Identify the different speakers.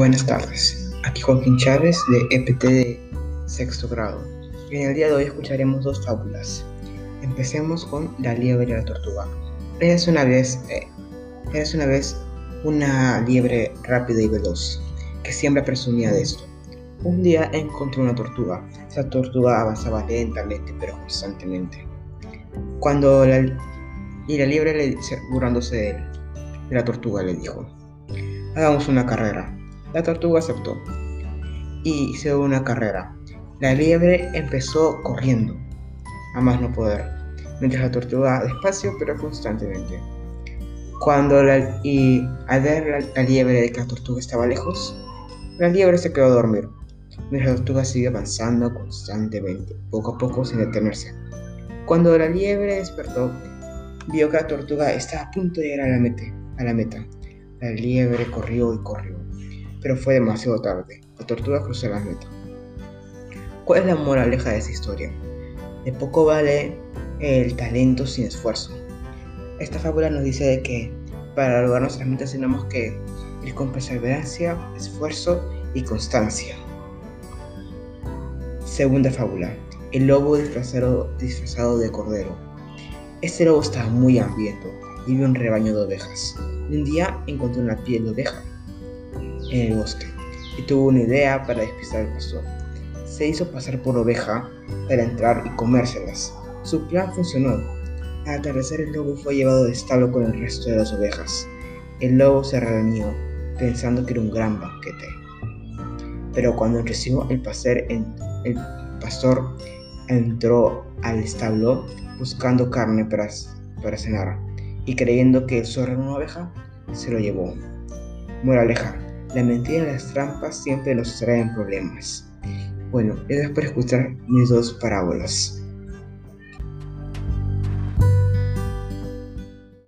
Speaker 1: Buenas tardes, aquí Joaquín Chávez de EPT de sexto grado. En el día de hoy escucharemos dos fábulas. Empecemos con La liebre y la tortuga. Es una vez, eh, una vez una liebre rápida y veloz, que siempre presumía de esto. Un día encontró una tortuga. Esa tortuga avanzaba lentamente pero constantemente. Cuando la, y la liebre le burlándose de, de la tortuga le dijo, hagamos una carrera. La tortuga aceptó y hizo una carrera. La liebre empezó corriendo, a más no poder, mientras la tortuga despacio pero constantemente. Cuando la, y al ver la, liebre de que la tortuga estaba lejos, la liebre se quedó a dormir, mientras la tortuga siguió avanzando constantemente, poco a poco sin detenerse. Cuando la liebre despertó, vio que la tortuga estaba a punto de llegar a la meta. A la, meta. la liebre corrió y corrió pero fue demasiado tarde. La tortuga cruzó la meta. ¿Cuál es la moraleja de esa historia? De poco vale el talento sin esfuerzo. Esta fábula nos dice de que para lograr nuestras metas tenemos que ir con perseverancia, esfuerzo y constancia. Segunda fábula. El lobo disfrazado, disfrazado de cordero. Este lobo estaba muy hambriento y vio un rebaño de ovejas. Un día encontró una piel de oveja en el bosque y tuvo una idea para despistar al pastor. Se hizo pasar por oveja para entrar y comérselas. Su plan funcionó. Al atardecer el lobo fue llevado de establo con el resto de las ovejas. El lobo se reunió pensando que era un gran banquete. Pero cuando recibió el pastor, el pastor entró al establo buscando carne para, para cenar y creyendo que eso era una oveja, se lo llevó. Moraleja, la mentira y las trampas siempre nos traen problemas. Bueno, gracias por escuchar mis dos parábolas.